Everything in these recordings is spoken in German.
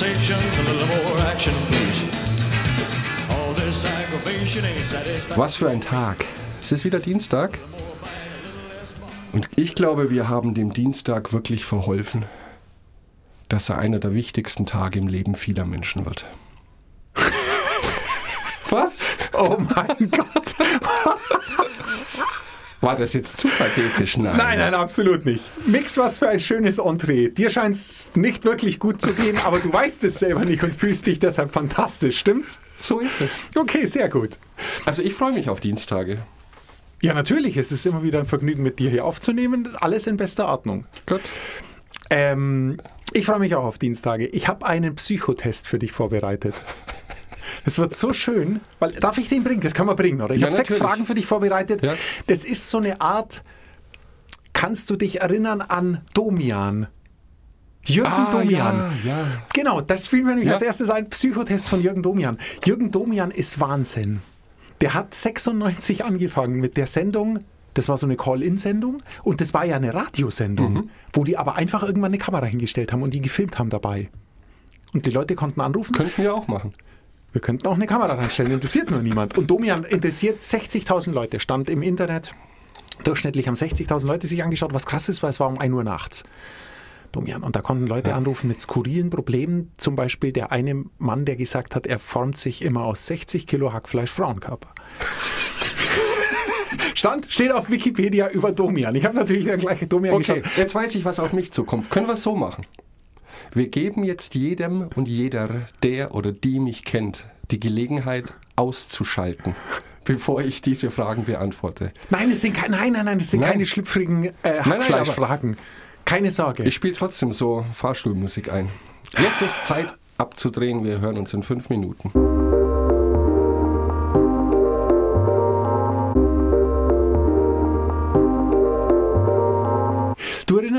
conversation, a little more action, please. All this aggravation ain't satisfaction. Was für ein Tag. Es ist wieder Dienstag. Und ich glaube, wir haben dem Dienstag wirklich verholfen, dass er einer der wichtigsten Tage im Leben vieler Menschen wird. Was? Oh mein Gott. War das jetzt zu pathetisch? Nein. Nein, nein, absolut nicht. Mix, was für ein schönes Entree. Dir scheint es nicht wirklich gut zu gehen, aber du weißt es selber nicht und fühlst dich deshalb fantastisch, stimmt's? So ist es. Okay, sehr gut. Also ich freue mich auf Dienstage. Ja, natürlich. Es ist immer wieder ein Vergnügen, mit dir hier aufzunehmen. Alles in bester Ordnung. Gut. Ähm, ich freue mich auch auf Dienstage. Ich habe einen Psychotest für dich vorbereitet. Es wird so schön, weil darf ich den bringen? Das kann man bringen, oder? Ich Ja, habe sechs. Fragen für dich vorbereitet. Ja. Das ist so eine Art. Kannst du dich erinnern an Domian? Jürgen Ah, Domian. ja, ja. Genau, das fiel mir nämlich Ja. als erstes ein Psychotest von Jürgen Domian. Jürgen Domian ist Wahnsinn. Der hat 96 angefangen mit der Sendung. Das war so eine Call-In-Sendung und das war ja eine Radiosendung, Mhm. wo die aber einfach irgendwann eine Kamera hingestellt haben und die gefilmt haben dabei. Und die Leute konnten anrufen. Könnten wir auch machen. Wir könnten auch eine Kamera reinstellen, interessiert nur niemand. Und Domian interessiert 60.000 Leute, stand im Internet. Durchschnittlich haben 60.000 Leute sich angeschaut, was krass ist, weil es war um 1 Uhr nachts. Domian. Und da konnten Leute anrufen mit skurrilen Problemen. Zum Beispiel der eine Mann, der gesagt hat, er formt sich immer aus 60 Kilo Hackfleisch Frauenkörper. Stand, steht auf Wikipedia über Domian. Ich habe natürlich dann gleich Domian Okay, geschaut. jetzt weiß ich, was auf mich zukommt. Können wir es so machen? Wir geben jetzt jedem und jeder, der oder die mich kennt, die Gelegenheit auszuschalten, bevor ich diese Fragen beantworte. Nein, es sind keine, nein, nein, nein, es sind Nein. keine schlüpfrigen äh, Hackfleischfragen. Keine Sorge. Ich spiele trotzdem so Fahrstuhlmusik ein. Jetzt ist Zeit abzudrehen. Wir hören uns in fünf Minuten.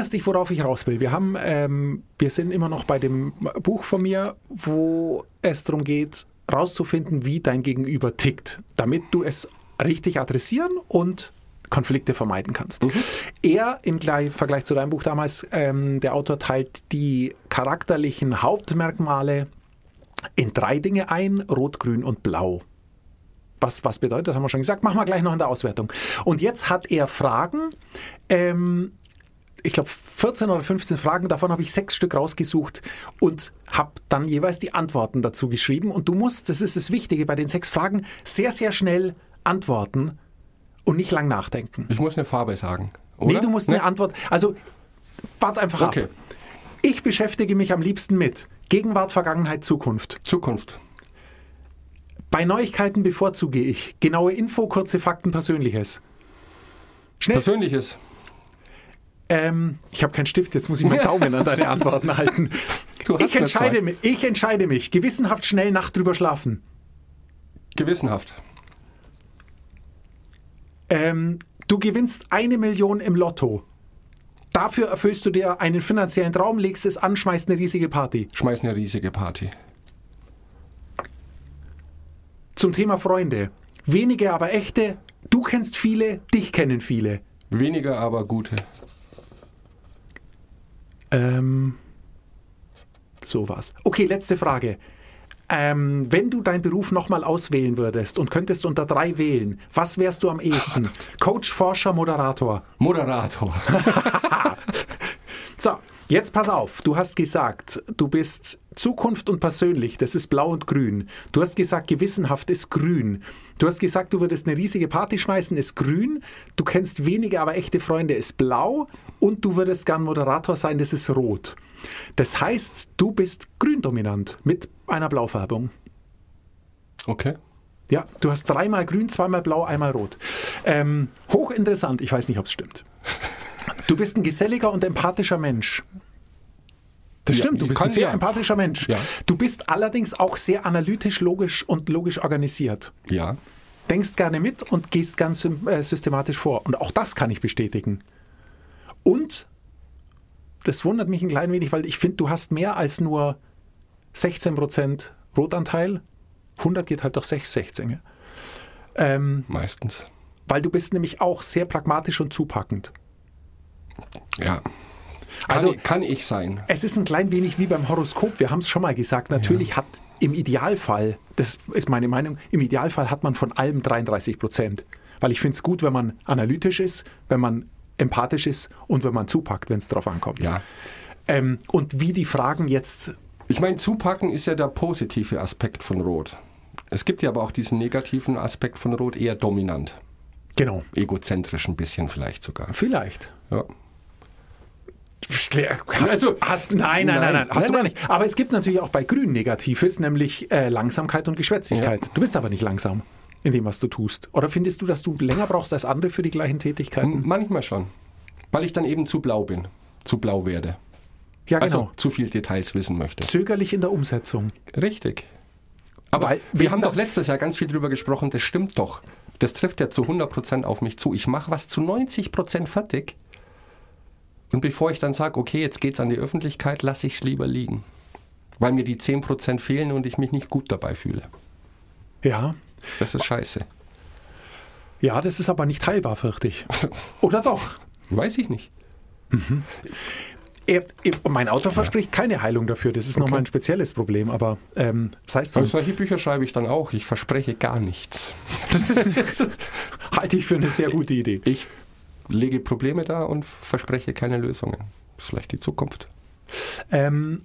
Erinnerst dich, worauf ich raus will. Wir haben, ähm, wir sind immer noch bei dem Buch von mir, wo es darum geht, rauszufinden, wie dein Gegenüber tickt, damit du es richtig adressieren und Konflikte vermeiden kannst. Er im Gleich- Vergleich zu deinem Buch damals, ähm, der Autor teilt die charakterlichen Hauptmerkmale in drei Dinge ein: Rot, Grün und Blau. Was, was bedeutet, haben wir schon gesagt. Machen wir gleich noch in der Auswertung. Und jetzt hat er Fragen. Ähm, ich glaube, 14 oder 15 Fragen, davon habe ich sechs Stück rausgesucht und habe dann jeweils die Antworten dazu geschrieben. Und du musst, das ist das Wichtige bei den sechs Fragen, sehr, sehr schnell antworten und nicht lang nachdenken. Ich muss eine Farbe sagen. Oder? Nee, du musst Ne? eine Antwort, also wart einfach Okay. ab. Ich beschäftige mich am liebsten mit Gegenwart, Vergangenheit, Zukunft. Zukunft. Bei Neuigkeiten bevorzuge ich genaue Info, kurze Fakten, Persönliches. Schnell. Persönliches. Ähm, ich habe keinen Stift, jetzt muss ich meinen Daumen an deine Antworten halten. Ich entscheide, mich, ich entscheide mich. Gewissenhaft schnell Nacht drüber schlafen. Gewissenhaft. Ähm, du gewinnst eine Million im Lotto. Dafür erfüllst du dir einen finanziellen Traum, legst es an, schmeißt eine riesige Party. Schmeißen eine riesige Party. Zum Thema Freunde. Wenige, aber echte. Du kennst viele, dich kennen viele. Weniger, aber gute. Ähm, so was. Okay, letzte Frage. Ähm, wenn du deinen Beruf nochmal auswählen würdest und könntest unter drei wählen, was wärst du am ehesten? Coach, Forscher, Moderator. Moderator. So, jetzt pass auf. Du hast gesagt, du bist Zukunft und persönlich, das ist blau und grün. Du hast gesagt, gewissenhaft ist grün. Du hast gesagt, du würdest eine riesige Party schmeißen, ist grün. Du kennst wenige, aber echte Freunde, ist blau. Und du würdest gern Moderator sein, das ist rot. Das heißt, du bist gründominant mit einer Blaufärbung. Okay. Ja, du hast dreimal grün, zweimal blau, einmal rot. Ähm, hochinteressant, ich weiß nicht, ob es stimmt. Du bist ein geselliger und empathischer Mensch. Das Ja, stimmt, du bist ein sehr ja. empathischer Mensch. Ja. Du bist allerdings auch sehr analytisch, logisch und logisch organisiert. Ja. Denkst gerne mit und gehst ganz äh, systematisch vor. Und auch das kann ich bestätigen. Und das wundert mich ein klein wenig, weil ich finde, du hast mehr als nur 16% Rotanteil. 100 geht halt doch 6, 16. ja. Ähm, Meistens. weil du bist nämlich auch sehr pragmatisch und zupackend. Ja. Also kann, kann ich sein. es ist ein klein wenig wie beim Horoskop. Wir haben es schon mal gesagt. Natürlich hat im Idealfall, das ist meine Meinung, im Idealfall hat man von allem 33 Prozent. Weil ich finde es gut, wenn man analytisch ist, wenn man empathisch ist und wenn man zupackt, wenn es drauf ankommt. Ja. Ähm, und wie die Fragen jetzt Ich meine, zupacken ist ja der positive Aspekt von Rot. Es gibt ja aber auch diesen negativen Aspekt von Rot eher dominant. Genau. Egozentrisch ein bisschen vielleicht sogar. Vielleicht. Ja. Also, hast, nein, nein, nein, nein, Nein. hast du gar nicht. Aber es gibt natürlich auch bei Grün Negatives, nämlich äh, Langsamkeit und Geschwätzigkeit. Du bist aber nicht langsam in dem, was du tust. Oder findest du, dass du länger brauchst als andere für die gleichen Tätigkeiten? Manchmal schon. Weil ich dann eben zu blau bin. Zu blau werde. Ja, genau. Also zu viel Details wissen möchte. Zögerlich in der Umsetzung. Richtig. Aber Weil wir, wir- haben doch letztes Jahr ganz viel drüber gesprochen, das stimmt doch. Das trifft ja zu 100% auf mich zu. Ich mache was zu 90% fertig. Und bevor ich dann sage, okay, jetzt geht's an die Öffentlichkeit, lasse ich es lieber liegen. Weil mir die 10% fehlen und ich mich nicht gut dabei fühle. Ja. Das ist scheiße. Ja, das ist aber nicht heilbar, fürchte ich. Oder doch? Weiß ich nicht. Er, er, mein Autor verspricht keine Heilung dafür. Das ist nochmal ein spezielles Problem. Aber ähm, das heißt, Also solche Bücher schreibe ich dann auch. Ich verspreche gar nichts. das ist, halte ich für eine sehr gute Idee. Ich lege Probleme da und verspreche keine Lösungen. Das ist vielleicht die Zukunft. Ähm,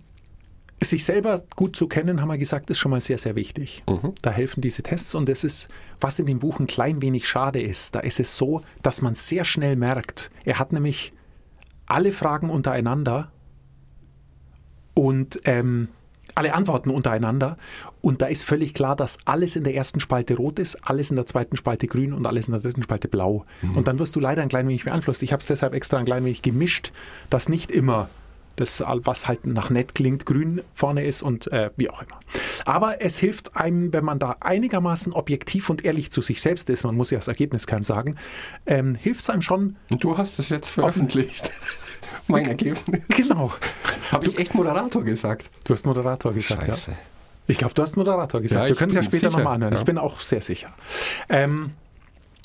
sich selber gut zu kennen, haben wir gesagt, ist schon mal sehr, sehr wichtig. Mhm. Da helfen diese Tests und das ist, was in dem Buch ein klein wenig schade ist. Da ist es so, dass man sehr schnell merkt, er hat nämlich alle Fragen untereinander und ähm, alle Antworten untereinander. Und da ist völlig klar, dass alles in der ersten Spalte rot ist, alles in der zweiten Spalte grün und alles in der dritten Spalte blau. Und dann wirst du leider ein klein wenig beeinflusst. Ich habe es deshalb extra ein klein wenig gemischt, dass nicht immer das, was halt nach nett klingt, grün vorne ist und äh, wie auch immer. Aber es hilft einem, wenn man da einigermaßen objektiv und ehrlich zu sich selbst ist, man muss ja das Ergebnis keinem sagen, ähm, hilft es einem schon, Und du hast es jetzt veröffentlicht. mein Ergebnis. genau. Habe ich echt Moderator gesagt? Du hast Moderator gesagt. Ja. Scheiße. Ich glaube, du hast Moderator gesagt. Ja, Wir können es ja später nochmal anhören. ja. Ich bin auch sehr sicher. Ähm,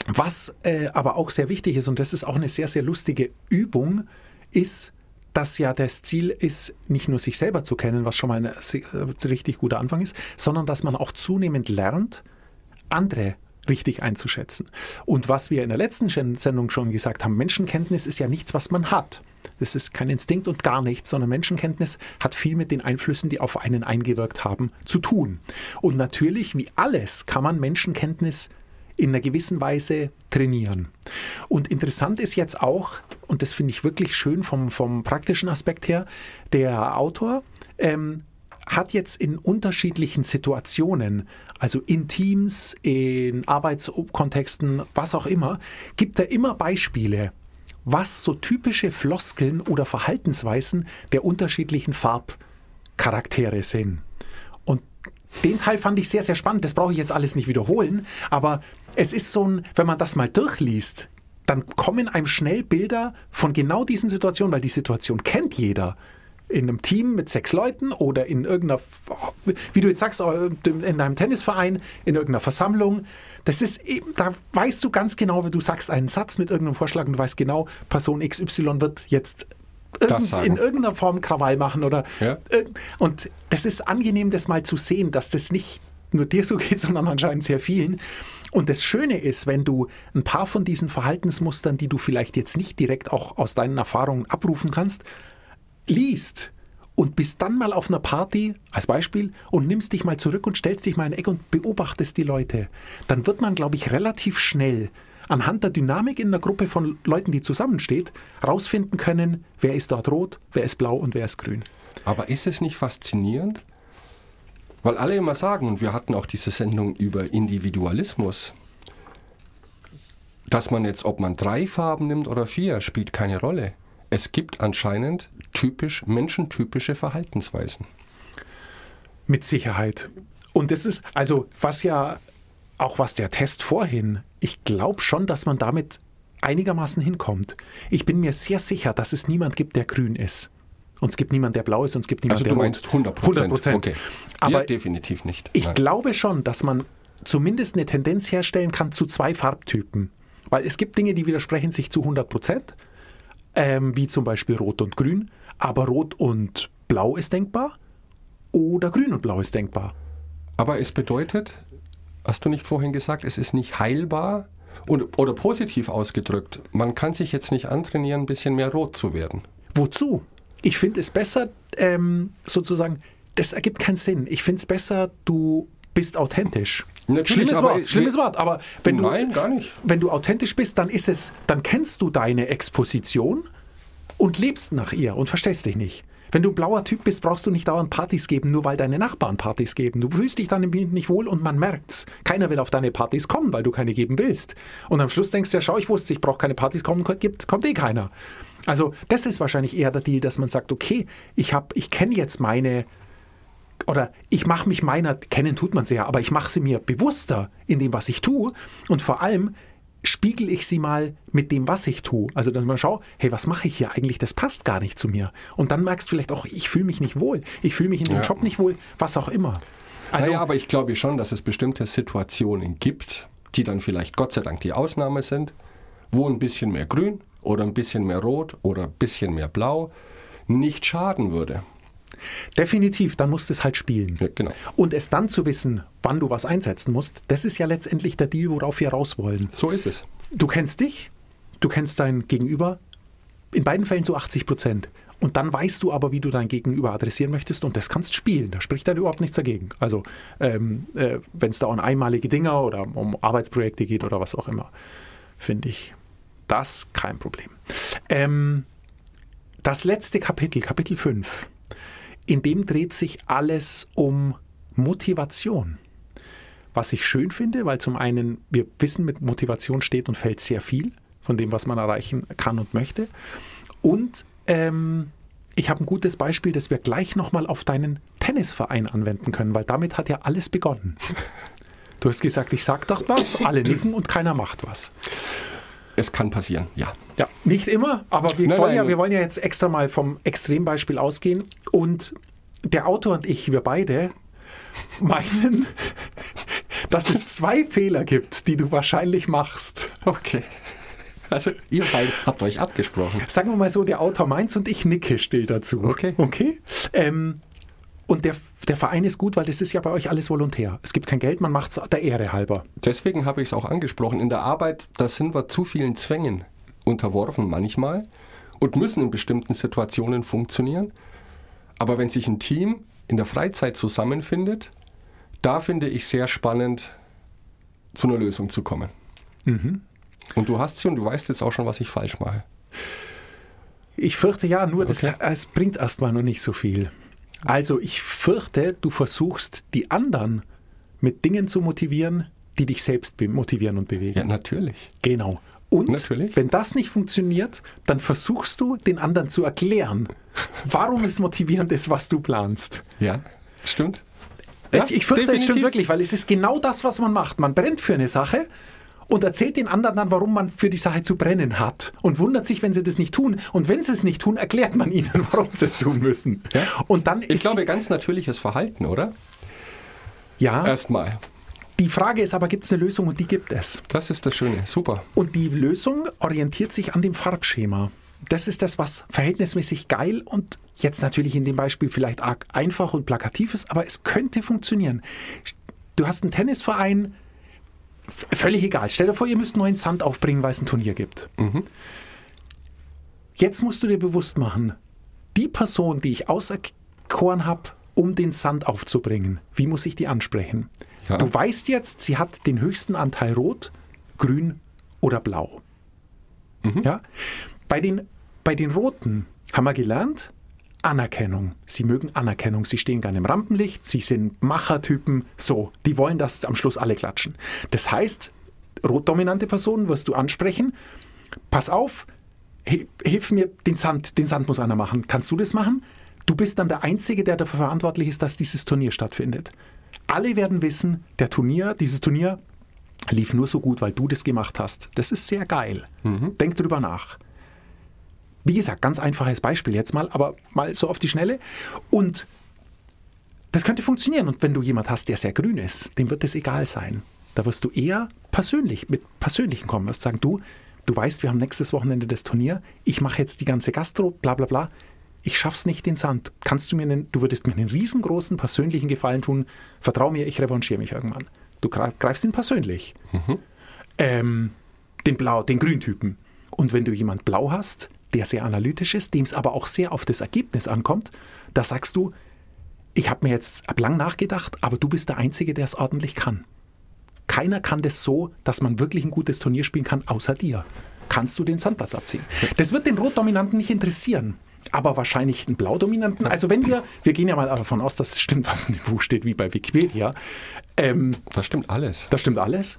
was äh, aber auch sehr wichtig ist, und das ist auch eine sehr, sehr lustige Übung, ist, dass ja das Ziel ist, nicht nur sich selber zu kennen, was schon mal ein äh, richtig guter Anfang ist, sondern dass man auch zunehmend lernt, andere richtig einzuschätzen. Und was wir in der letzten Sendung schon gesagt haben, Menschenkenntnis ist ja nichts, was man hat. Das ist kein Instinkt und gar nichts, sondern Menschenkenntnis hat viel mit den Einflüssen, die auf einen eingewirkt haben, zu tun. Und natürlich, wie alles, kann man Menschenkenntnis in einer gewissen Weise trainieren. Und interessant ist jetzt auch, und das finde ich wirklich schön vom, vom praktischen Aspekt her, der Autor ähm, hat jetzt in unterschiedlichen Situationen, also in Teams, in Arbeitskontexten, was auch immer, gibt er immer Beispiele, was so typische Floskeln oder Verhaltensweisen der unterschiedlichen Farbcharaktere sind. Und den Teil fand ich sehr, sehr spannend. Das brauche ich jetzt alles nicht wiederholen. Aber es ist so ein, wenn man das mal durchliest, dann kommen einem schnell Bilder von genau diesen Situationen, weil die Situation kennt jeder. In einem Team mit sechs Leuten oder in irgendeiner, wie du jetzt sagst, in deinem Tennisverein, in irgendeiner Versammlung. Das ist eben, da weißt du ganz genau, wenn du sagst einen Satz mit irgendeinem Vorschlag und du weißt genau, Person XY wird jetzt irgend, in irgendeiner Form Krawall machen oder Ja. und das ist angenehm, das mal zu sehen, dass das nicht nur dir so geht, sondern anscheinend sehr vielen. Und das Schöne ist, wenn du ein paar von diesen Verhaltensmustern, die du vielleicht jetzt nicht direkt auch aus deinen Erfahrungen abrufen kannst, liest und bist dann mal auf einer Party als Beispiel und nimmst dich mal zurück und stellst dich mal in Eck und beobachtest die Leute, dann wird man, glaube ich, relativ schnell anhand der Dynamik in einer Gruppe von Leuten, die zusammensteht, rausfinden können, wer ist dort rot, wer ist blau und wer ist grün. Aber ist es nicht faszinierend? Weil alle immer sagen, und wir hatten auch diese Sendung über Individualismus, dass man jetzt, ob man drei Farben nimmt oder vier, spielt keine Rolle. Es gibt anscheinend typisch, menschentypische Verhaltensweisen. Mit Sicherheit. Und das ist, also was ja, auch was der Test vorhin, ich glaube schon, dass man damit einigermaßen hinkommt. Ich bin mir sehr sicher, dass es niemand gibt, der grün ist. Und es gibt niemanden, der blau ist und es gibt niemanden, Also der du rot. meinst 100 100 Prozent. Okay. Aber ja, definitiv nicht. ich Nein. glaube schon, dass man zumindest eine Tendenz herstellen kann zu zwei Farbtypen. Weil es gibt Dinge, die widersprechen sich zu 100 Prozent, ähm, wie zum Beispiel Rot und Grün. aber Rot und Blau ist denkbar oder Grün und Blau ist denkbar. Aber es bedeutet, hast du nicht vorhin gesagt, es ist nicht heilbar? Und, oder positiv ausgedrückt, man kann sich jetzt nicht antrainieren, ein bisschen mehr rot zu werden. Wozu? Ich finde es besser, ähm, sozusagen, das ergibt keinen Sinn. Ich finde es besser, du bist authentisch. Natürlich, schlimmes Wort, schlimmes Wort. Aber wenn du, Nein, nicht. wenn du authentisch bist, dann ist es, dann kennst du deine Exposition und lebst nach ihr und verstehst dich nicht. Wenn du ein blauer Typ bist, brauchst du nicht dauernd Partys geben, nur weil deine Nachbarn Partys geben. Du fühlst dich dann nicht wohl und man merkt's. Keiner will auf deine Partys kommen, weil du keine geben willst. Und am Schluss denkst du, ja, schau, ich wusste, ich brauche keine Partys kommen, gibt, kommt eh keiner. Also das ist wahrscheinlich eher der Deal, dass man sagt, okay, ich habe, ich kenne jetzt meine oder ich mache mich meiner, kennen tut man sie ja, aber ich mache sie mir bewusster in dem, was ich tue und vor allem spiegel ich sie mal mit dem, was ich tue. Also dass man schaut, hey, was mache ich hier eigentlich? Das passt gar nicht zu mir. Und dann merkst du vielleicht auch, ich fühle mich nicht wohl, ich fühle mich in dem Ja. Job nicht wohl, was auch immer. Also naja, aber ich glaube schon, dass es bestimmte Situationen gibt, die dann vielleicht Gott sei Dank die Ausnahme sind, wo ein bisschen mehr Grün oder ein bisschen mehr Rot oder ein bisschen mehr Blau nicht schaden würde. Definitiv, dann musst du es halt spielen. Ja, genau. Und es dann zu wissen, wann du was einsetzen musst, das ist ja letztendlich der Deal, worauf wir raus wollen. So ist es. Du kennst dich, du kennst dein Gegenüber, in beiden Fällen so 80 Prozent. Und dann weißt du aber, wie du dein Gegenüber adressieren möchtest und das kannst spielen. Da spricht dann überhaupt nichts dagegen. Also ähm, äh, wenn es da um einmalige Dinger oder um Arbeitsprojekte geht oder was auch immer, finde ich das kein Problem. Ähm, das letzte Kapitel, Kapitel 5, in dem dreht sich alles um Motivation. Was ich schön finde, weil zum einen wir wissen, mit Motivation steht und fällt sehr viel von dem, was man erreichen kann und möchte. Und ähm, ich habe ein gutes Beispiel, das wir gleich nochmal auf deinen Tennisverein anwenden können, weil damit hat ja alles begonnen. Du hast gesagt, ich sag doch was, alle nicken und keiner macht was. Es kann passieren, ja. Ja, nicht immer, aber wir, Nein, wollen, ja, nein. wir wollen ja jetzt extra mal vom Extrembeispiel ausgehen. Und der Autor und ich, wir beide, meinen, dass es zwei Fehler gibt, die du wahrscheinlich machst. Okay. Also ihr beide habt euch abgesprochen. Sagen wir mal so, der Autor meins und ich nicke still dazu. Okay. Okay? Ähm, und der, der Verein ist gut, weil das ist ja bei euch alles volontär. Es gibt kein Geld, man macht es der Ehre halber. Deswegen habe ich es auch angesprochen. In der Arbeit, da sind wir zu vielen Zwängen unterworfen manchmal und müssen in bestimmten Situationen funktionieren. Aber wenn sich ein Team in der Freizeit zusammenfindet, da finde ich sehr spannend, zu einer Lösung zu kommen. Und du hast sie und du weißt jetzt auch schon, was ich falsch mache. Ich fürchte ja, nur das, Okay. es bringt erstmal noch nicht so viel. Also ich fürchte, du versuchst die anderen mit Dingen zu motivieren, die dich selbst motivieren und bewegen. Ja, natürlich. Genau. Und Natürlich. wenn das nicht funktioniert, dann versuchst du den anderen zu erklären, warum es motivierend ist, was du planst. Ja, stimmt. Jetzt, ich fürchte, es stimmt definitiv. wirklich, weil es ist genau das, was man macht. Man brennt für eine Sache und erzählt den anderen dann, warum man für die Sache zu brennen hat und wundert sich, wenn sie das nicht tun. Und wenn sie es nicht tun, erklärt man ihnen, warum sie es tun müssen. Ja. Und dann Ich glaube, ganz natürliches Verhalten, oder? ja, Erstmal. die Frage ist aber, gibt es eine Lösung und die gibt es. Das ist das Schöne. Super. Und die Lösung orientiert sich an dem Farbschema. Das ist das, was verhältnismäßig geil und jetzt natürlich in dem Beispiel vielleicht arg einfach und plakativ ist, aber es könnte funktionieren. Du hast einen Tennisverein, völlig egal. Stell dir vor, ihr müsst neuen Sand aufbringen, weil es ein Turnier gibt. Jetzt musst du dir bewusst machen, die Person, die ich auserkoren habe, um den Sand aufzubringen, wie muss ich die ansprechen? Ja. Du weißt jetzt, sie hat den höchsten Anteil Rot, Grün oder Blau. Ja? Bei, den, bei den Roten haben wir gelernt, Anerkennung. Sie mögen Anerkennung. Sie stehen gerne im Rampenlicht. Sie sind Machertypen. So, die wollen, dass am Schluss alle klatschen. Das heißt, rotdominante Personen wirst du ansprechen. Pass auf, hi- hilf mir, den Sand, den Sand muss einer machen. Kannst du das machen? Du bist dann der Einzige, der dafür verantwortlich ist, dass dieses Turnier stattfindet. Alle werden wissen, der Turnier, dieses Turnier lief nur so gut, weil du das gemacht hast. Das ist sehr geil. Denk drüber nach. Wie gesagt, ganz einfaches Beispiel jetzt mal, aber mal so auf die Schnelle. Und das könnte funktionieren. Und wenn du jemand hast, der sehr grün ist, dem wird es egal sein. Da wirst du eher persönlich, mit Persönlichen kommen, wirst sagen, du, du weißt, wir haben nächstes Wochenende das Turnier, ich mache jetzt die ganze Gastro, bla bla bla. ich schaff's nicht in Sand. Kannst du mir einen, du würdest mir einen riesengroßen persönlichen Gefallen tun. Vertrau mir, ich revanchiere mich irgendwann. Du greif- greifst ihn persönlich. Ähm, den Blau, den Grüntypen. Und wenn du jemand Blau hast, der sehr analytisch ist, dem es aber auch sehr auf das Ergebnis ankommt, da sagst du, ich habe mir jetzt lang nachgedacht, aber du bist der Einzige, der es ordentlich kann. Keiner kann das so, dass man wirklich ein gutes Turnier spielen kann, außer dir. Kannst du den Sandplatz abziehen? Das wird den Rotdominanten nicht interessieren. Aber wahrscheinlich einen Blaudominanten. Also wenn wir, wir gehen ja mal davon aus, dass es stimmt, was in dem Buch steht, wie bei Wikipedia. Ähm, Das stimmt alles. das stimmt alles.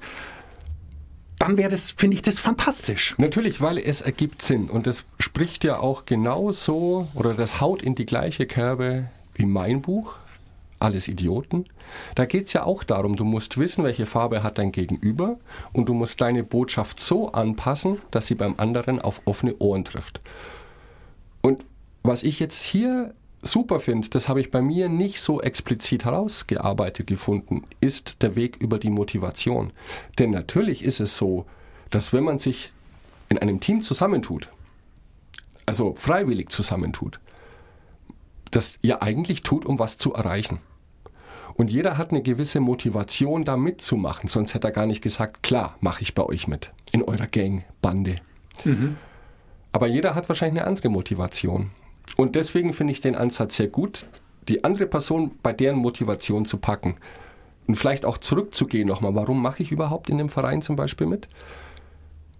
Dann wäre das, finde ich das fantastisch. Natürlich, weil es ergibt Sinn und das spricht ja auch genauso oder das haut in die gleiche Kerbe wie mein Buch, Alles Idioten. Da geht es ja auch darum, du musst wissen, welche Farbe hat dein Gegenüber und du musst deine Botschaft so anpassen, dass sie beim anderen auf offene Ohren trifft. Und was ich jetzt hier super finde, das habe ich bei mir nicht so explizit herausgearbeitet gefunden, ist der Weg über die Motivation. Denn natürlich ist es so, dass wenn man sich in einem Team zusammentut, also freiwillig zusammentut, das ja eigentlich tut, um was zu erreichen. Und jeder hat eine gewisse Motivation, da mitzumachen, sonst hätte er gar nicht gesagt, klar, mache ich bei euch mit, in eurer Gang, Bande. Aber jeder hat wahrscheinlich eine andere Motivation. Und deswegen finde ich den Ansatz sehr gut, die andere Person bei deren Motivation zu packen. Und vielleicht auch zurückzugehen nochmal, warum mache ich überhaupt in dem Verein zum Beispiel mit?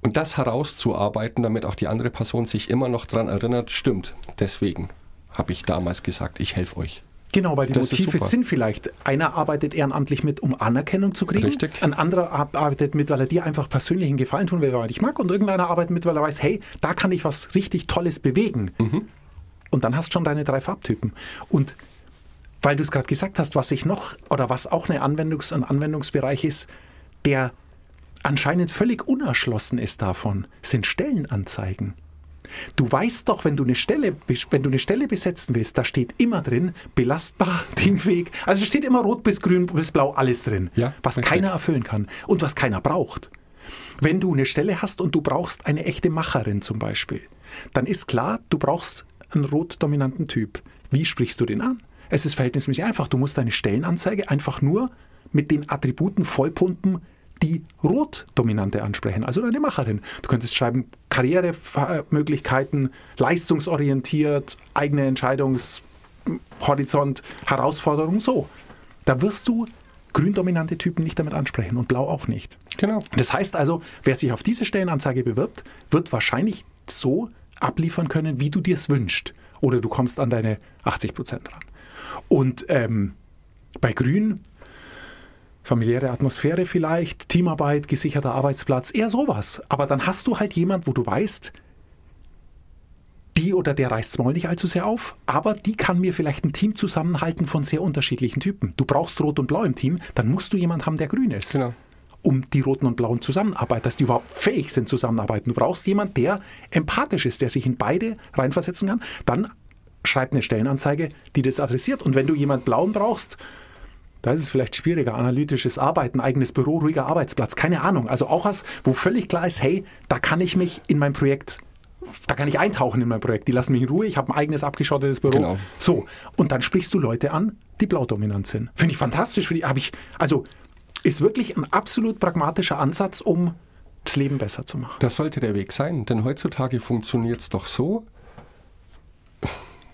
Und das herauszuarbeiten, damit auch die andere Person sich immer noch daran erinnert, stimmt, deswegen habe ich damals gesagt, ich helfe euch. Genau, weil die Das Motive sind vielleicht, einer arbeitet ehrenamtlich mit, um Anerkennung zu kriegen. Richtig. Ein anderer ar- arbeitet mit, weil er dir einfach persönlichen Gefallen tun will, weil er dich mag. Und irgendeiner arbeitet mit, weil er weiß, hey, da kann ich was richtig Tolles bewegen. Mhm. Und dann hast du schon deine drei Farbtypen. Und weil du es gerade gesagt hast, was ich noch, oder was auch eine Anwendungs-, ein Anwendungsbereich ist, der anscheinend völlig unerschlossen ist davon, sind Stellenanzeigen. Du weißt doch, wenn du eine Stelle, wenn du eine Stelle besetzen willst, da steht immer drin, belastbar, teamfähig. Also steht immer rot bis grün bis blau alles drin, Ja, was richtig. keiner erfüllen kann und was keiner braucht. Wenn du eine Stelle hast und du brauchst eine echte Macherin zum Beispiel, dann ist klar, du brauchst einen rot-dominanten Typ. Wie sprichst du den an? Es ist verhältnismäßig einfach. Du musst deine Stellenanzeige einfach nur mit den Attributen vollpumpen, die Rot-Dominante ansprechen, also deine Macherin. Du könntest schreiben, Karrieremöglichkeiten, leistungsorientiert, eigene Entscheidungshorizont, Herausforderung, so. Da wirst du grün-dominante Typen nicht damit ansprechen und blau auch nicht. Genau. Das heißt also, wer sich auf diese Stellenanzeige bewirbt, wird wahrscheinlich so abliefern können, wie du dir es wünschst. Oder du kommst an deine 80 Prozent ran. Und ähm, bei Grün, familiäre Atmosphäre vielleicht, Teamarbeit, gesicherter Arbeitsplatz, eher sowas. Aber dann hast du halt jemand, wo du weißt, die oder der reißt Maul nicht allzu sehr auf, aber die kann mir vielleicht ein Team zusammenhalten von sehr unterschiedlichen Typen. Du brauchst Rot und Blau im Team, dann musst du jemanden haben, der grün ist. Genau. Um die Roten und Blauen zusammenarbeiten, dass die überhaupt fähig sind zusammenarbeiten. Du brauchst jemanden, der empathisch ist, der sich in beide reinversetzen kann. Dann schreib eine Stellenanzeige, die das adressiert. Und wenn du jemanden Blauen brauchst, da ist es vielleicht schwieriger, analytisches Arbeiten, eigenes Büro, ruhiger Arbeitsplatz, keine Ahnung. Also auch was, wo völlig klar ist, hey, da kann ich mich in mein Projekt, da kann ich eintauchen in mein Projekt. Die lassen mich in Ruhe, ich habe ein eigenes abgeschottetes Büro. Genau. So, und dann sprichst du Leute an, die blaudominant sind. Finde ich fantastisch. Finde ich, habe ich, also ist wirklich ein absolut pragmatischer Ansatz, um das Leben besser zu machen. Das sollte der Weg sein, denn heutzutage funktioniert es doch so.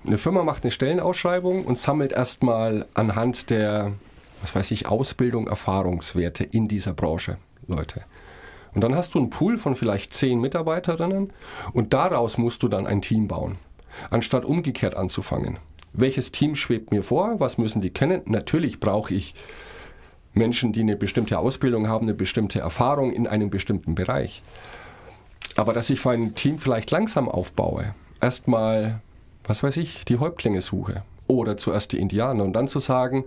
Eine Firma macht eine Stellenausschreibung und sammelt erstmal anhand der, was weiß ich, Ausbildung, Erfahrungswerte in dieser Branche Leute. Und dann hast du einen Pool von vielleicht zehn Mitarbeiterinnen und daraus musst du dann ein Team bauen, anstatt umgekehrt anzufangen. Welches Team schwebt mir vor? Was müssen die kennen? Natürlich brauche ich Menschen, die eine bestimmte Ausbildung haben, eine bestimmte Erfahrung in einem bestimmten Bereich. Aber dass ich für ein Team vielleicht langsam aufbaue, erstmal, was weiß ich, die Häuptlinge suche oder zuerst die Indianer und dann zu sagen,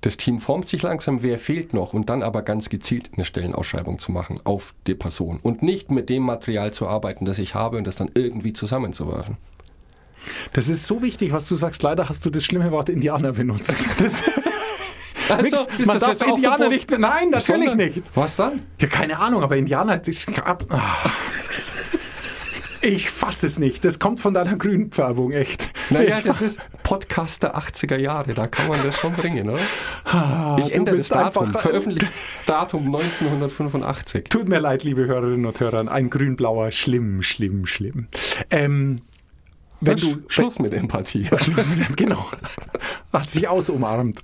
das Team formt sich langsam, wer fehlt noch und dann aber ganz gezielt eine Stellenausschreibung zu machen auf die Person und nicht mit dem Material zu arbeiten, das ich habe und das dann irgendwie zusammenzuwerfen. Das ist so wichtig, was du sagst. Leider hast du das schlimme Wort Indianer benutzt. Das, Also, Nix, ist man das darf jetzt Indianer verboten? nicht mehr. Nein, natürlich Sondern- nicht. Was dann? Ja, keine Ahnung, aber Indianer, das, ab, ah, ich fasse es nicht. Das kommt von deiner grünen Färbung, echt. Naja, das ist Podcast der 80er Jahre, da kann man das schon bringen, oder? Ah, Ich ändere das Datum. Veröffentlicht Datum 1985. Tut mir leid, liebe Hörerinnen und Hörer, ein grün-blauer, schlimm, schlimm, schlimm. Ähm, wenn du Sch- Schluss mit Empathie. Schluss mit dem, genau. Hat sich ausumarmt.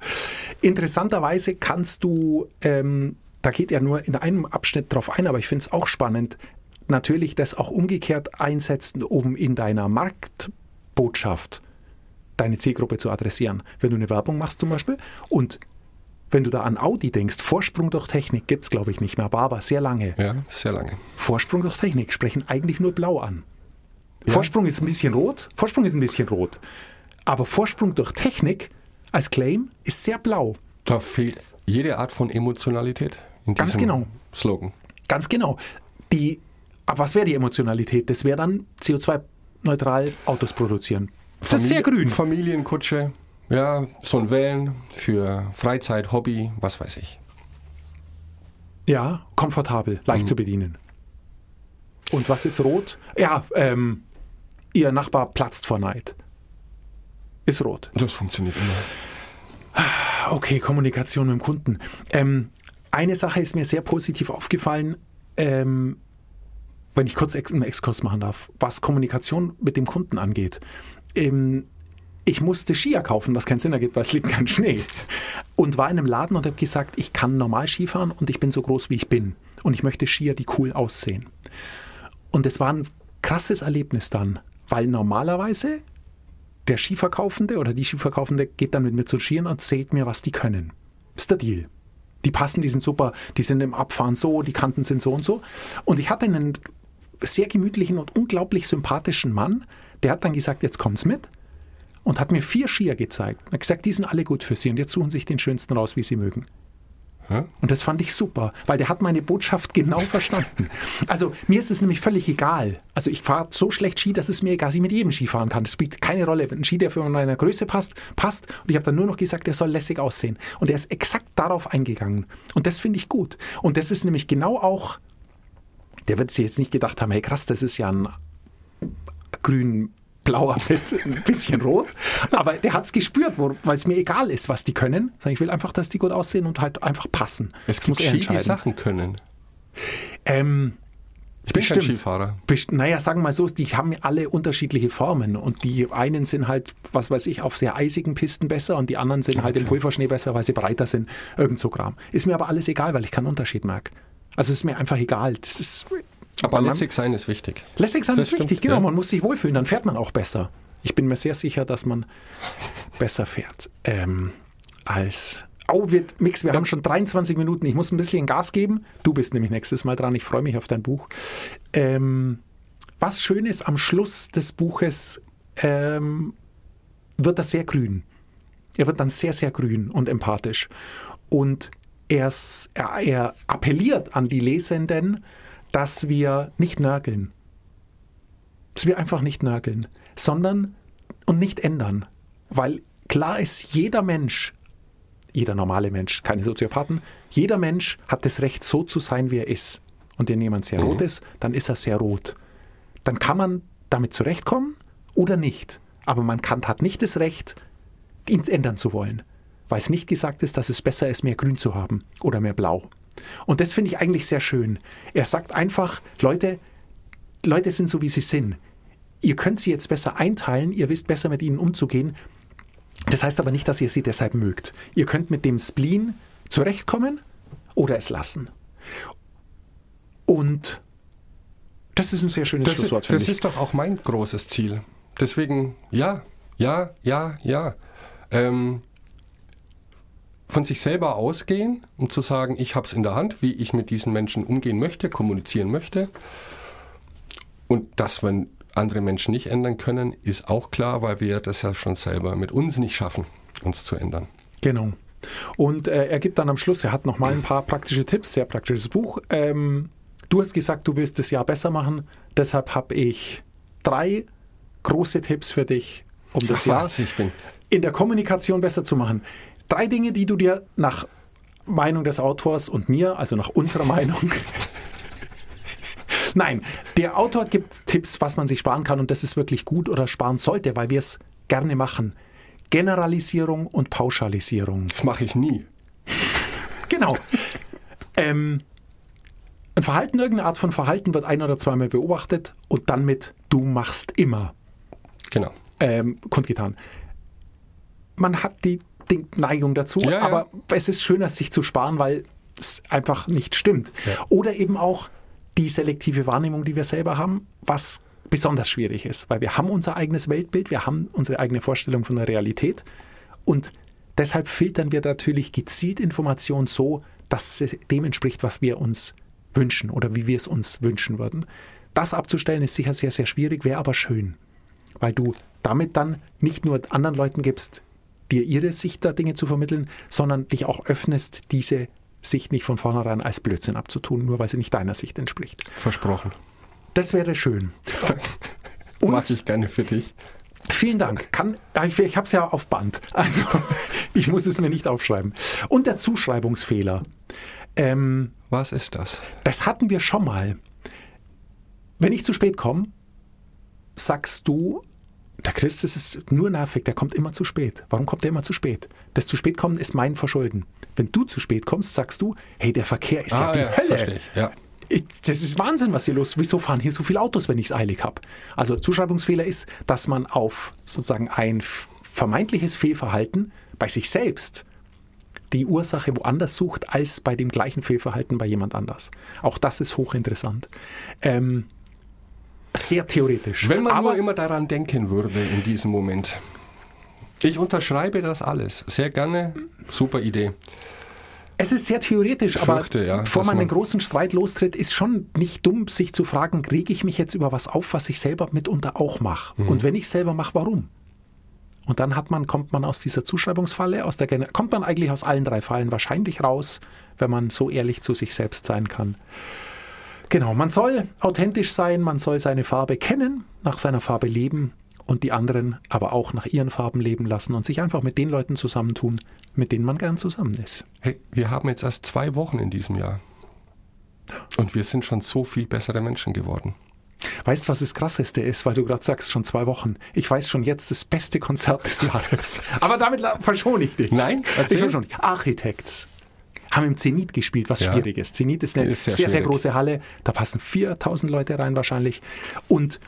Interessanterweise kannst du, ähm, da geht er nur in einem Abschnitt drauf ein, aber ich finde es auch spannend, natürlich das auch umgekehrt einsetzen, um in deiner Marktbotschaft deine Zielgruppe zu adressieren. Wenn du eine Werbung machst zum Beispiel und wenn du da an Audi denkst, Vorsprung durch Technik gibt es glaube ich nicht mehr, aber, aber sehr lange. Ja, sehr lange. Vorsprung durch Technik sprechen eigentlich nur blau an. Vorsprung ist ein bisschen rot, Vorsprung ist ein bisschen rot. Aber Vorsprung durch Technik als Claim ist sehr blau. Da fehlt jede Art von Emotionalität in Ganz diesem genau. Slogan. Ganz genau. Die, aber was wäre die Emotionalität? Das wäre dann CO2-neutral Autos produzieren. Das ist sehr grün. Familienkutsche, ja, so ein Van für Freizeit, Hobby, was weiß ich. Ja, komfortabel, leicht zu bedienen. Und was ist rot? Ja, ähm, ihr Nachbar platzt vor Neid. Ist rot. Das funktioniert immer. Okay, Kommunikation mit dem Kunden. Ähm, eine Sache ist mir sehr positiv aufgefallen, ähm, wenn ich kurz einen Exkurs machen darf, was Kommunikation mit dem Kunden angeht. Ähm, ich musste Skier kaufen, was keinen Sinn ergibt, weil es liegt kein Schnee. Und war in einem Laden und habe gesagt, ich kann normal Skifahren und ich bin so groß, wie ich bin. Und ich möchte Skier, die cool aussehen. Und es war ein krasses Erlebnis dann, weil normalerweise der Skiverkaufende oder die Skiverkaufende geht dann mit mir zu Skiern und erzählt mir, was die können. ist der Deal. Die passen, die sind super, die sind im Abfahren so, die Kanten sind so und so. Und ich hatte einen sehr gemütlichen und unglaublich sympathischen Mann, der hat dann gesagt, jetzt kommt's mit und hat mir vier Skier gezeigt. Er hat gesagt, die sind alle gut für Sie und jetzt suchen Sie sich den schönsten raus, wie Sie mögen. Und das fand ich super, weil der hat meine Botschaft genau verstanden. Also mir ist es nämlich völlig egal. Also ich fahre so schlecht Ski, dass es mir egal ist, ich mit jedem Ski fahren kann. Das spielt keine Rolle. Wenn ein Ski, der für meine Größe passt, passt. Und ich habe dann nur noch gesagt, der soll lässig aussehen. Und er ist exakt darauf eingegangen. Und das finde ich gut. Und das ist nämlich genau auch, der wird sich jetzt nicht gedacht haben, hey krass, das ist ja ein grün blauer mit ein bisschen rot. Aber der hat es gespürt, weil es mir egal ist, was die können. Ich will einfach, dass die gut aussehen und halt einfach passen. Es Das gibt muss Ski, die. Sachen können. Ähm, Ich bin kein Bestimmt. Skifahrer. best- naja, sagen wir mal so, die haben alle unterschiedliche Formen. Und die einen sind halt, was weiß ich, auf sehr eisigen Pisten besser und die anderen sind halt im Pulverschnee besser, weil sie breiter sind. Irgend so Kram. Ist mir aber alles egal, weil ich keinen Unterschied merke. Also ist mir einfach egal. Das ist, Aber man- lässig sein ist wichtig. Lässig sein Das ist wichtig, stimmt, genau. ja. Man muss sich wohlfühlen, dann fährt man auch besser. Ich bin mir sehr sicher, dass man besser fährt ähm, als. Oh, wir, Mix, wir haben schon 23 Minuten. Ich muss ein bisschen Gas geben. Du bist nämlich nächstes Mal dran. Ich freue mich auf dein Buch. Ähm, was schön ist, am Schluss des Buches ähm, wird er sehr grün. Er wird dann sehr, sehr grün und empathisch. Und er, er appelliert an die Lesenden, dass wir nicht nörgeln. Dass wir einfach nicht nörgeln, sondern und nicht ändern. Weil klar ist, jeder Mensch, jeder normale Mensch, keine Soziopathen, jeder Mensch hat das Recht, so zu sein, wie er ist. Und wenn jemand sehr rot ist, dann ist er sehr rot. Dann kann man damit zurechtkommen oder nicht. Aber man kann, hat nicht das Recht, ihn ändern zu wollen. Weil es nicht gesagt ist, dass es besser ist, mehr Grün zu haben oder mehr Blau. Und das finde ich eigentlich sehr schön. Er sagt einfach, Leute, Leute sind so, wie sie sind. Ihr könnt sie jetzt besser einteilen, ihr wisst besser mit ihnen umzugehen. Das heißt aber nicht, dass ihr sie deshalb mögt. Ihr könnt mit dem Spleen zurechtkommen oder es lassen. Und das ist ein sehr schönes Das, Schlusswort, ist, finde das ich. ist doch auch mein großes Ziel. Deswegen, ja, ja, ja, ja. Ähm, von sich selber ausgehen und zu sagen, ich habe es in der Hand, wie ich mit diesen Menschen umgehen möchte, kommunizieren möchte. Und das, wenn andere Menschen nicht ändern können, ist auch klar, weil wir das ja schon selber mit uns nicht schaffen, uns zu ändern. Genau. Und äh, er gibt dann am Schluss, er hat noch mal ein paar praktische Tipps, sehr praktisches Buch. Ähm, du hast gesagt, du willst das Jahr besser machen. Deshalb habe ich drei große Tipps für dich, um das Jahr ich bin. in der Kommunikation besser zu machen. Drei Dinge, die du dir nach Meinung des Autors und mir, also nach unserer Meinung, Nein, der Autor gibt Tipps, was man sich sparen kann und das ist wirklich gut oder sparen sollte, weil wir es gerne machen. Generalisierung und Pauschalisierung. Das mache ich nie. Genau. ähm, ein Verhalten, irgendeine Art von Verhalten wird ein oder zweimal beobachtet und dann mit du machst immer Genau. ähm, kundgetan. Man hat die, die Neigung dazu, Ja, ja. aber es ist schöner, sich zu sparen, weil es einfach nicht stimmt. Ja. Oder eben auch die selektive Wahrnehmung, die wir selber haben, was besonders schwierig ist, weil wir haben unser eigenes Weltbild, wir haben unsere eigene Vorstellung von der Realität und deshalb filtern wir natürlich gezielt Informationen so, dass sie dem entspricht, was wir uns wünschen oder wie wir es uns wünschen würden. Das abzustellen ist sicher sehr, sehr schwierig, wäre aber schön weil du damit dann nicht nur anderen Leuten gibst, dir ihre Sicht der Dinge zu vermitteln, sondern dich auch öffnest, diese Sicht nicht von vornherein als Blödsinn abzutun, nur weil sie nicht deiner Sicht entspricht. Versprochen. Das wäre schön. Mache ich gerne für dich. Vielen Dank. Kann, ich ich habe es ja auf Band. Also ich muss es mir nicht aufschreiben. Und der Zuschreibungsfehler. Ähm, Was ist das? das hatten wir schon mal. Wenn ich zu spät komme, sagst du, der Chris, das ist nur nervig, der kommt immer zu spät. Warum kommt der immer zu spät? Das zu spät kommen ist mein Verschulden. Wenn du zu spät kommst, sagst du, hey, der Verkehr ist ja die Hölle. Ah, verstehe ich. Ja. Ich, das ist Wahnsinn, was hier los ist. Wieso fahren hier so viele Autos, wenn ich es eilig habe? Also Zuschreibungsfehler ist, dass man auf sozusagen ein vermeintliches Fehlverhalten bei sich selbst die Ursache woanders sucht, als bei dem gleichen Fehlverhalten bei jemand anders. Auch das ist hochinteressant. Ähm, sehr theoretisch. Wenn man Aber nur immer daran denken würde in diesem Moment. Ich unterschreibe das alles. Sehr gerne. Super Idee. Es ist sehr theoretisch, Fürchte, aber ja, bevor dass man einen man- großen Streit lostritt, ist schon nicht dumm, sich zu fragen, rege ich mich jetzt über was auf, was ich selber mitunter auch mache? Mhm. Und wenn ich selber mache, warum? Und dann hat man, kommt man aus dieser Zuschreibungsfalle, aus der kommt man eigentlich aus allen drei Fallen wahrscheinlich raus, wenn man so ehrlich zu sich selbst sein kann. Genau, man soll authentisch sein, man soll seine Farbe kennen, nach seiner Farbe leben und die anderen aber auch nach ihren Farben leben lassen und sich einfach mit den Leuten zusammentun, mit denen man gern zusammen ist. Hey, wir haben jetzt erst zwei Wochen in diesem Jahr. Und wir sind schon so viel bessere Menschen geworden. Weißt du, was das Krasseste ist, weil du gerade sagst, schon zwei Wochen. Ich weiß schon jetzt das beste Konzert des Jahres. Aber damit verschone ich dich. Nein, ich erzähl. verschone dich. Architects haben im Zenit gespielt, was Ja. schwierig ist. Zenit ist eine Ist sehr sehr, sehr, große Halle. Da passen 4000 Leute rein wahrscheinlich. Und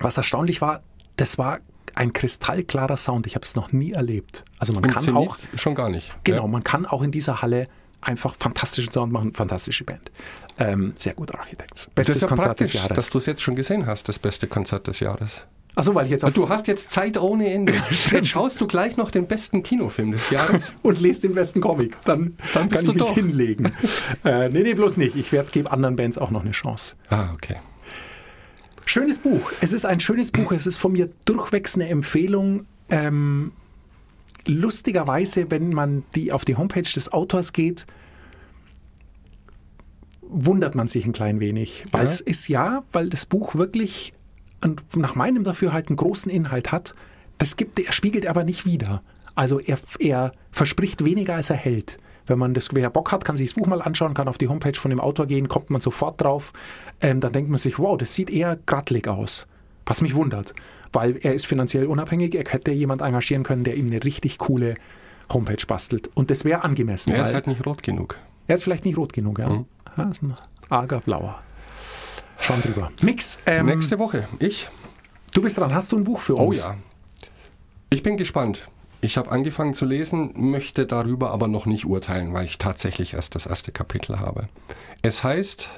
was erstaunlich war, das war ein kristallklarer Sound. Ich habe es noch nie erlebt. Also man Im kann Zenit auch schon gar nicht. Genau, Ja. man kann auch in dieser Halle einfach fantastischen Sound machen, fantastische Band. Ähm, sehr gut Architects. Das Bestes Konzert des Jahres. dass du es jetzt schon gesehen hast, das beste Konzert des Jahres. Also weil ich jetzt auf Du hast jetzt Zeit ohne Ende. Jetzt schaust du gleich noch den besten Kinofilm des Jahres. und lese den besten Comic. Dann, Dann kann ich du mich doch. hinlegen. äh, nee, nee, bloß nicht. Ich gebe anderen Bands auch noch eine Chance. Ah, okay. Schönes Buch. Es ist ein schönes Buch. Es ist von mir durchwegs eine Empfehlung. Ähm, lustigerweise, wenn man die auf die Homepage des Autors geht, wundert man sich ein klein wenig. Weil Ja. es ist ja, weil das Buch wirklich und nach meinem Dafürhalten großen Inhalt hat. Das gibt, er spiegelt aber nicht wider. Also er, er verspricht weniger, als er hält. Wenn man das, wer Bock hat, kann sich das Buch mal anschauen, kann auf die Homepage von dem Autor gehen, kommt man sofort drauf. Ähm, dann denkt man sich, wow, das sieht eher grattelig aus. Was mich wundert, weil er ist finanziell unabhängig, er hätte jemand engagieren können, der ihm eine richtig coole Homepage bastelt. Und das wäre angemessen. Er ist halt nicht rot genug. er ist vielleicht nicht rot genug, ja. Mhm. ja ist ein arger Blauer. Schauen drüber. Mix, ähm, Nächste Woche. Ich? du bist dran. Hast du ein Buch für Oh uns? ja. Ich bin gespannt. Ich habe angefangen zu lesen, möchte darüber aber noch nicht urteilen, weil ich tatsächlich erst das erste Kapitel habe. Es heißt,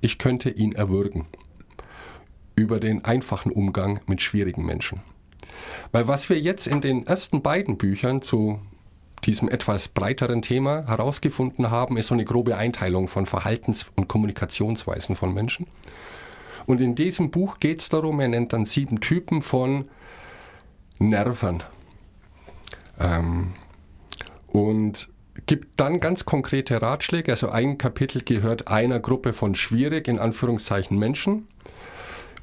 ich könnte ihn erwürgen. Über den einfachen Umgang mit schwierigen Menschen. Weil was wir jetzt in den ersten beiden Büchern zu diesem etwas breiteren Thema herausgefunden haben, ist so eine grobe Einteilung von Verhaltens- und Kommunikationsweisen von Menschen. Und in diesem Buch geht es darum, er nennt dann sieben Typen von Nervern. Ähm, und gibt dann ganz konkrete Ratschläge. Also ein Kapitel gehört einer Gruppe von schwierig, in Anführungszeichen Menschen.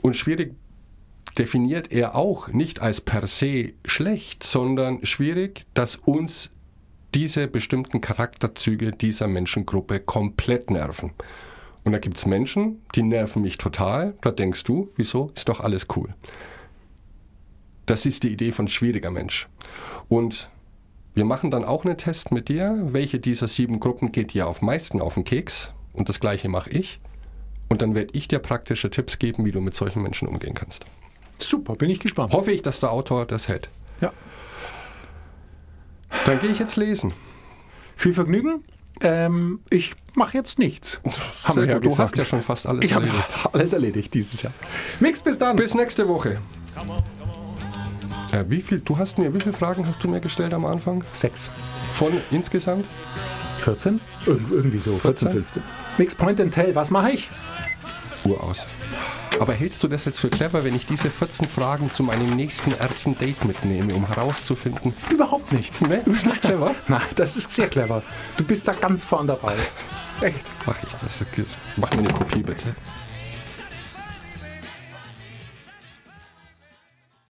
Und schwierig definiert er auch nicht als per se schlecht, sondern schwierig, dass uns diese bestimmten Charakterzüge dieser Menschengruppe komplett nerven. Und da gibt es Menschen, die nerven mich total. Da denkst du, wieso? Ist doch alles cool. Das ist die Idee von schwieriger Mensch. Und wir machen dann auch einen Test mit dir. Welche dieser sieben Gruppen geht dir auf meisten auf den Keks? Und das gleiche mache ich. Und dann werde ich dir praktische Tipps geben, wie du mit solchen Menschen umgehen kannst. Super, bin ich gespannt. Hoffe ich, dass der Autor das hält. Ja. Dann gehe ich jetzt lesen. Viel Vergnügen. Ähm, ich mache jetzt nichts. Haben wir ja du hast ja schon fast alles Ich habe erledigt. alles erledigt dieses Jahr. Mix, bis dann. Bis nächste Woche. Äh, wie viel, du hast mir, wie viele Fragen hast du mir gestellt am Anfang? Sechs. Von insgesamt? 14? Ir irgendwie so. 14, 14. 15. Mix Point and Tell, was mache ich? Uhr aus. Aber hältst du das jetzt für clever, wenn ich diese 14 Fragen zu meinem nächsten ersten Date mitnehme, um herauszufinden? Überhaupt nicht. Ne? Du bist nicht clever? Nein, das ist sehr clever. Du bist da ganz vorn dabei. Echt. Mach ich das. Mach mir eine Kopie bitte.